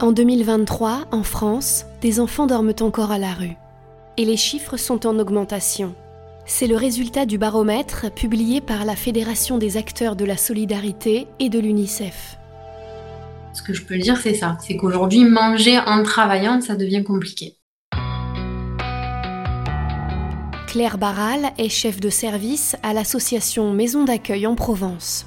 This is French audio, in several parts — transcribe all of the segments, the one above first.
En 2023, en France, des enfants dorment encore à la rue. Et les chiffres sont en augmentation. C'est le résultat du baromètre publié par la Fédération des acteurs de la solidarité et de l'UNICEF. Ce que je peux dire, c'est ça. C'est qu'aujourd'hui, manger en travaillant, ça devient compliqué. Claire Barral est chef de service à l'association Maison d'accueil en Provence.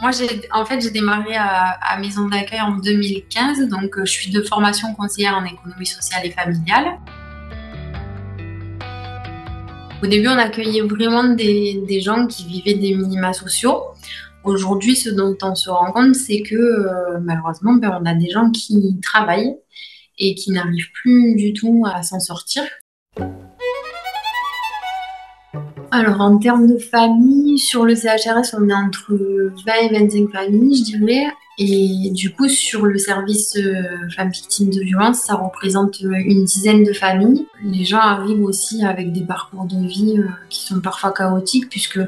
Moi, en fait, j'ai démarré à, Maison d'accueil en 2015, donc euh, je suis de formation conseillère en économie sociale et familiale. Au début, on accueillait vraiment des, gens qui vivaient des minima sociaux. Aujourd'hui, ce dont on se rend compte, c'est que euh, malheureusement, ben, on a des gens qui travaillent et qui n'arrivent plus du tout à s'en sortir. Alors, en termes de famille, sur le CHRS, on est entre 20 et 25 familles, je dirais. Et du coup, sur le service euh, femmes victimes de violence, ça représente euh, une dizaine de familles. Les gens arrivent aussi avec des parcours de vie euh, qui sont parfois chaotiques, puisque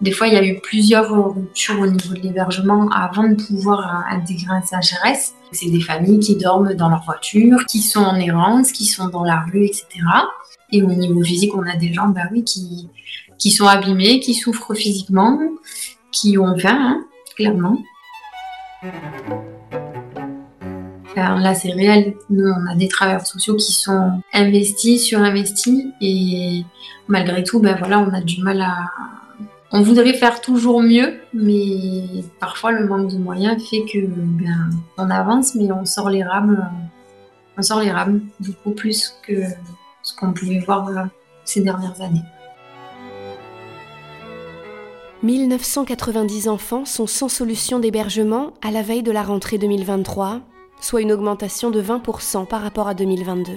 des fois, il y a eu plusieurs ruptures au niveau de l'hébergement avant de pouvoir intégrer un CHRS. C'est des familles qui dorment dans leur voiture, qui sont en errance, qui sont dans la rue, etc. Et au niveau physique, on a des gens, bah oui, qui, qui sont abîmés, qui souffrent physiquement, qui ont faim, hein, clairement. Là, c'est réel. Nous, on a des travailleurs sociaux qui sont investis, surinvestis, et malgré tout, ben voilà, on a du mal à. On voudrait faire toujours mieux, mais parfois le manque de moyens fait que ben, on avance, mais on sort les rames, on sort les rames beaucoup plus que ce qu'on pouvait voir euh, ces dernières années. 1990 enfants sont sans solution d'hébergement à la veille de la rentrée 2023, soit une augmentation de 20% par rapport à 2022.